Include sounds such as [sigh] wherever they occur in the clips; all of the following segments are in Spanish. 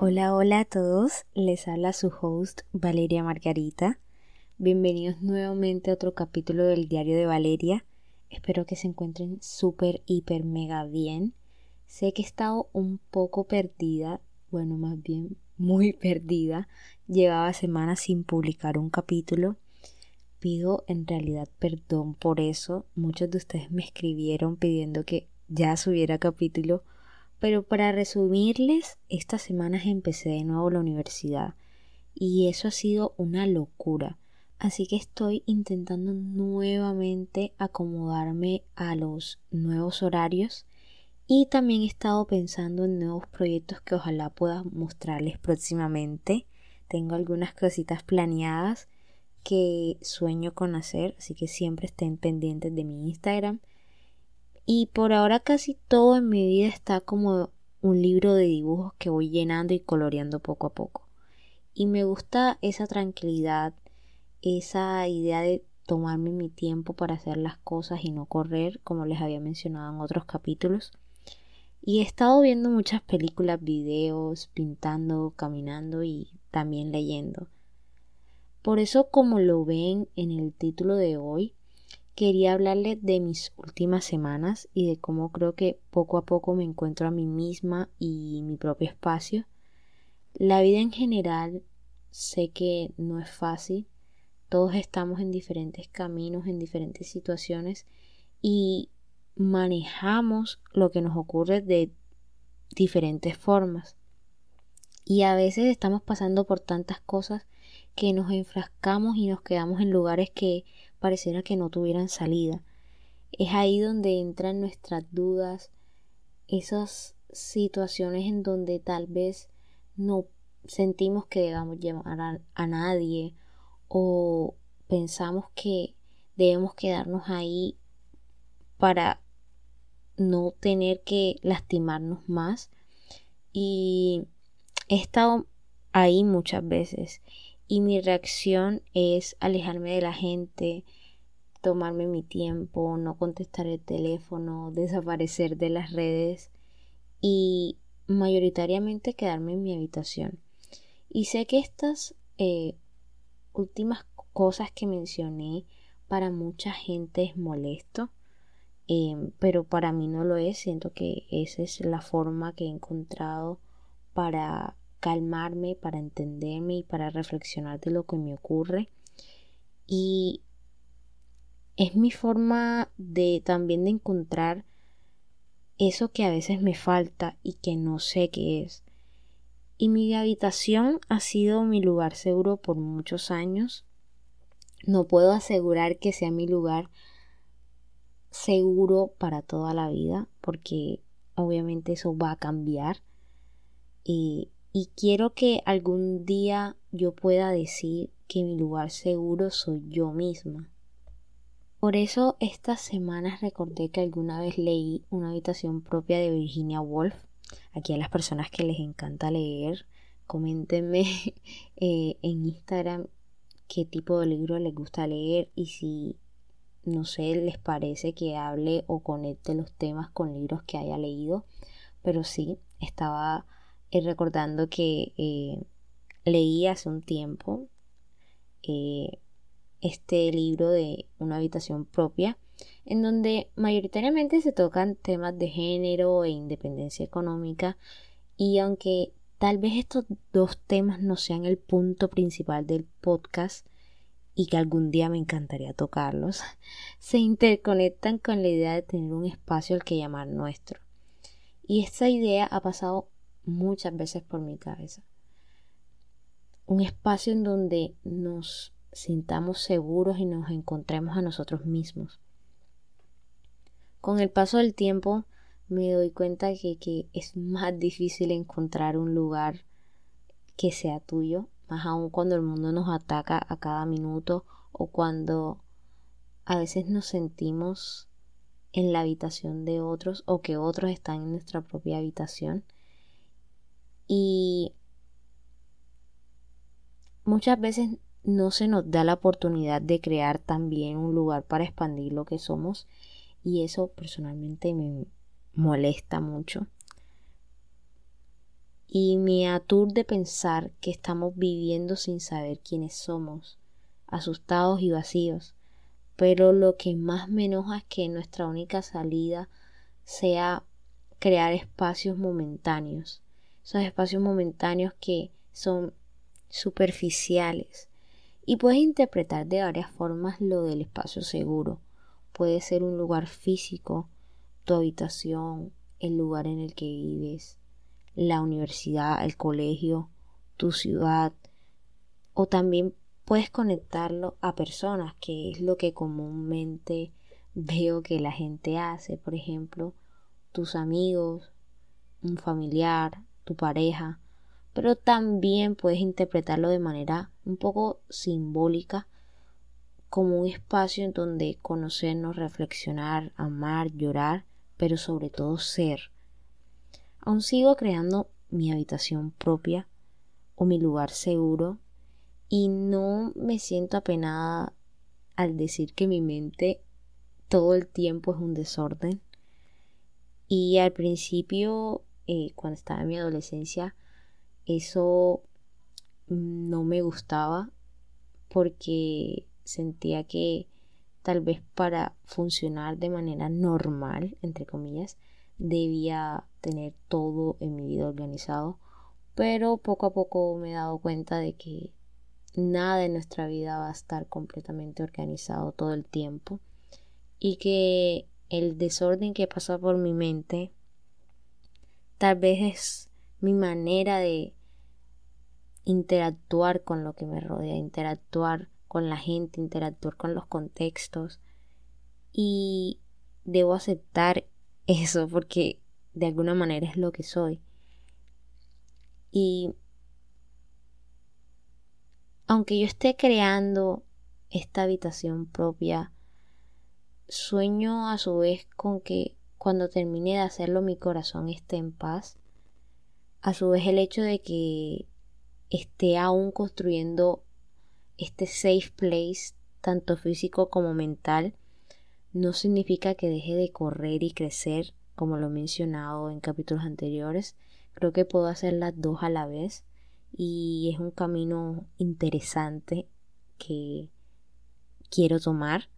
Hola, hola a todos, les habla su host Valeria Margarita. Bienvenidos nuevamente a otro capítulo del diario de Valeria. Espero que se encuentren súper, hiper, mega bien. Sé que he estado un poco perdida, bueno, más bien muy [laughs] perdida. Llevaba semanas sin publicar un capítulo. Pido en realidad perdón por eso. Muchos de ustedes me escribieron pidiendo que ya subiera capítulo pero para resumirles, estas semanas empecé de nuevo la universidad y eso ha sido una locura. Así que estoy intentando nuevamente acomodarme a los nuevos horarios y también he estado pensando en nuevos proyectos que ojalá pueda mostrarles próximamente. Tengo algunas cositas planeadas que sueño con hacer, así que siempre estén pendientes de mi Instagram y por ahora casi todo en mi vida está como un libro de dibujos que voy llenando y coloreando poco a poco. Y me gusta esa tranquilidad, esa idea de tomarme mi tiempo para hacer las cosas y no correr, como les había mencionado en otros capítulos. Y he estado viendo muchas películas, videos, pintando, caminando y también leyendo. Por eso, como lo ven en el título de hoy, quería hablarles de mis últimas semanas y de cómo creo que poco a poco me encuentro a mí misma y mi propio espacio. La vida en general sé que no es fácil, todos estamos en diferentes caminos, en diferentes situaciones y manejamos lo que nos ocurre de diferentes formas. Y a veces estamos pasando por tantas cosas que nos enfrascamos y nos quedamos en lugares que pareciera que no tuvieran salida. Es ahí donde entran nuestras dudas, esas situaciones en donde tal vez no sentimos que debamos llamar a, a nadie o pensamos que debemos quedarnos ahí para no tener que lastimarnos más y he estado ahí muchas veces y mi reacción es alejarme de la gente, tomarme mi tiempo, no contestar el teléfono, desaparecer de las redes y mayoritariamente quedarme en mi habitación. Y sé que estas eh, últimas cosas que mencioné para mucha gente es molesto, em, pero para mí no lo es. Siento que esa es la forma que he encontrado para calmarme, para entenderme y para reflexionar de lo que me ocurre. Y es mi forma de también de encontrar eso que a veces me falta y que no sé qué es. Y mi habitación ha sido mi lugar seguro por muchos años. No puedo asegurar que sea mi lugar seguro para toda la vida, porque obviamente eso va a cambiar. Y y quiero que algún día yo pueda decir que mi lugar seguro soy yo misma. Por eso estas semanas recordé que alguna vez leí una habitación propia de Virginia Woolf. Aquí a las personas que les encanta leer, coméntenme [laughs] eh, en Instagram qué tipo de libro les gusta leer y si no sé, les parece que hable o conecte los temas con libros que haya leído. Pero sí, estaba y recordando que eh, leí hace un tiempo eh, este libro de una habitación propia en donde mayoritariamente se tocan temas de género e independencia económica y aunque tal vez estos dos temas no sean el punto principal del podcast y que algún día me encantaría tocarlos, [laughs] se interconectan con la idea de tener un espacio al que llamar nuestro. Y esta idea ha pasado muchas veces por mi cabeza. Un espacio en donde nos sintamos seguros y nos encontremos a nosotros mismos. Con el paso del tiempo me doy cuenta que, que es más difícil encontrar un lugar que sea tuyo, más aún cuando el mundo nos ataca a cada minuto o cuando a veces nos sentimos en la habitación de otros o que otros están en nuestra propia habitación y muchas veces no se nos da la oportunidad de crear también un lugar para expandir lo que somos y eso personalmente me molesta mucho. y me aturde pensar que estamos viviendo sin saber quiénes somos, asustados y vacíos. Pero lo que más me enoja es que nuestra única salida sea crear espacios momentáneos, esos espacios momentáneos que son superficiales. Y puedes interpretar de varias formas lo del espacio seguro. Puede ser un lugar físico, tu habitación, el lugar en el que vives, la universidad, el colegio, tu ciudad, o también puedes conectarlo a personas, que es lo que comúnmente veo que la gente hace, por ejemplo, tus amigos, un familiar, tu pareja, pero también puedes interpretarlo de manera un poco simbólica como un espacio en donde conocernos, reflexionar, amar, llorar, pero sobre todo ser. Aún sigo creando mi habitación propia o mi lugar seguro y no me siento apenada al decir que mi mente todo el tiempo es un desorden. Y al principio, eh, cuando estaba en mi adolescencia, eso no me gustaba porque sentía que tal vez para funcionar de manera normal, entre comillas, debía tener todo en mi vida organizado, pero poco a poco me he dado cuenta de que nada en nuestra vida va a estar completamente organizado todo el tiempo y que el desorden que pasa por mi mente tal vez es mi manera de interactuar con lo que me rodea, interactuar con la gente, interactuar con los contextos y debo aceptar [laughs] eso porque de alguna manera es lo que soy. Y aunque yo esté creando esta habitación propia, sueño a su vez con que cuando termine de hacerlo mi corazón esté en paz. A su vez el hecho de que esté aún construyendo este safe place, tanto físico como mental, no significa que deje de correr y crecer, como lo he mencionado en capítulos anteriores. Creo que puedo hacer las dos a la vez y es un camino interesante que quiero tomar.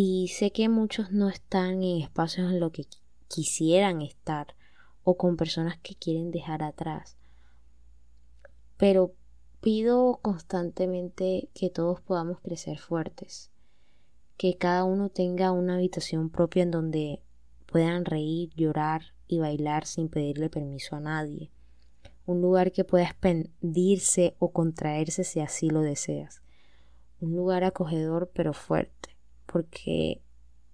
Y sé que muchos no están en espacios en lo que quisieran estar o con personas que quieren dejar atrás. Pero pido constantemente que todos podamos crecer fuertes, que cada uno tenga una habitación propia en donde puedan reír, llorar y bailar sin pedirle permiso a nadie, un lugar que pueda expandirse o contraerse si así lo deseas, un lugar acogedor pero fuerte, porque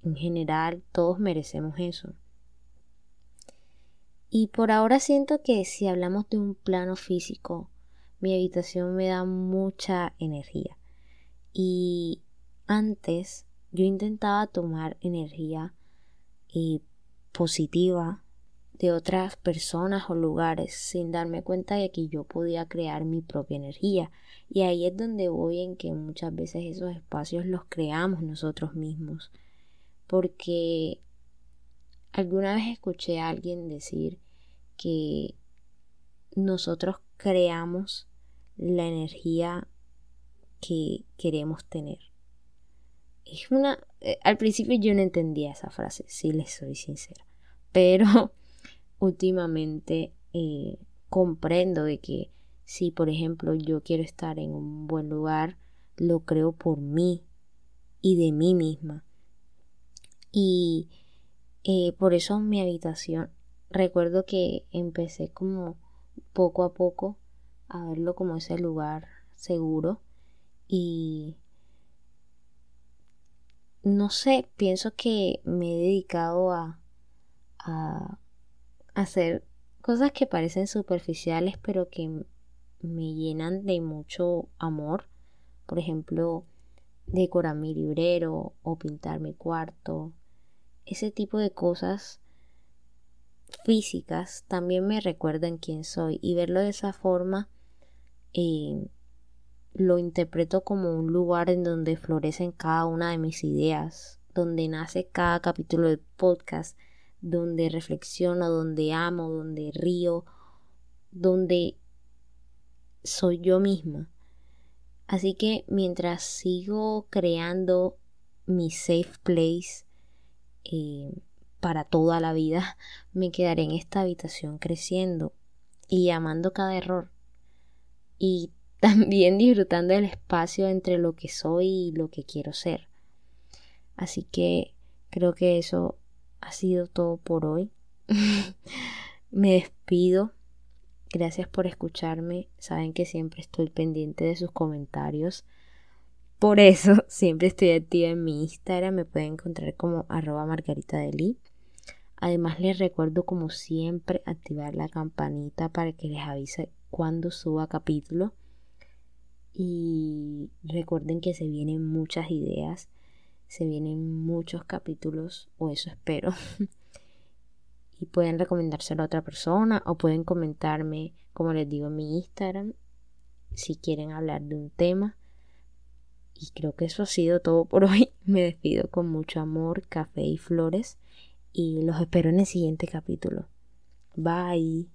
en general todos merecemos eso. Y por ahora siento que si hablamos de un plano físico, mi habitación me da mucha energía. Y antes yo intentaba tomar energía y positiva de otras personas o lugares sin darme cuenta de que yo podía crear mi propia energía. Y ahí es donde voy en que muchas veces esos espacios los creamos nosotros mismos. Porque alguna vez escuché a alguien decir que nosotros creamos la energía que queremos tener. Es una... Eh, al principio yo no entendía esa frase, si les soy sincera. [laughs] Pero últimamente eh, comprendo de que si, por ejemplo, yo quiero estar en un buen lugar, lo creo por mí y de mí misma. Y eh, por eso mi habitación, recuerdo que empecé como poco a poco a verlo como ese lugar seguro y no sé, pienso que me he dedicado a, a hacer cosas que parecen superficiales pero que me llenan de mucho amor. Por ejemplo, decorar mi librero o pintar mi cuarto. Ese tipo de cosas físicas también me recuerdan quién soy y verlo de esa forma eh, lo interpreto como un lugar en donde florecen cada una de mis ideas, donde nace cada capítulo del podcast, donde reflexiono, donde amo, donde río, donde soy yo misma. Así que mientras sigo creando mi safe place eh, para toda la vida, [laughs] me quedaré en esta habitación creciendo y amando cada error. Y [laughs] también disfrutando del espacio entre lo que soy y lo que quiero ser. Así que creo que eso ha sido todo por hoy. [laughs] Me despido. Gracias por escucharme. Saben que siempre estoy pendiente de sus comentarios. Por eso [laughs] siempre estoy activa en mi Instagram. Me pueden encontrar como arroba margarita de Además les recuerdo como siempre activar la campanita para que les avise cuando suba capítulo. Y recuerden que se vienen muchas ideas, se vienen muchos capítulos, o eso espero. [laughs] y pueden recomendárselo a otra persona o pueden comentarme, como les digo, en mi Instagram si quieren hablar de un tema. Y creo que eso ha sido todo por [laughs] hoy. Me despido con mucho amor, café y flores. Y los espero en el siguiente capítulo. Bye.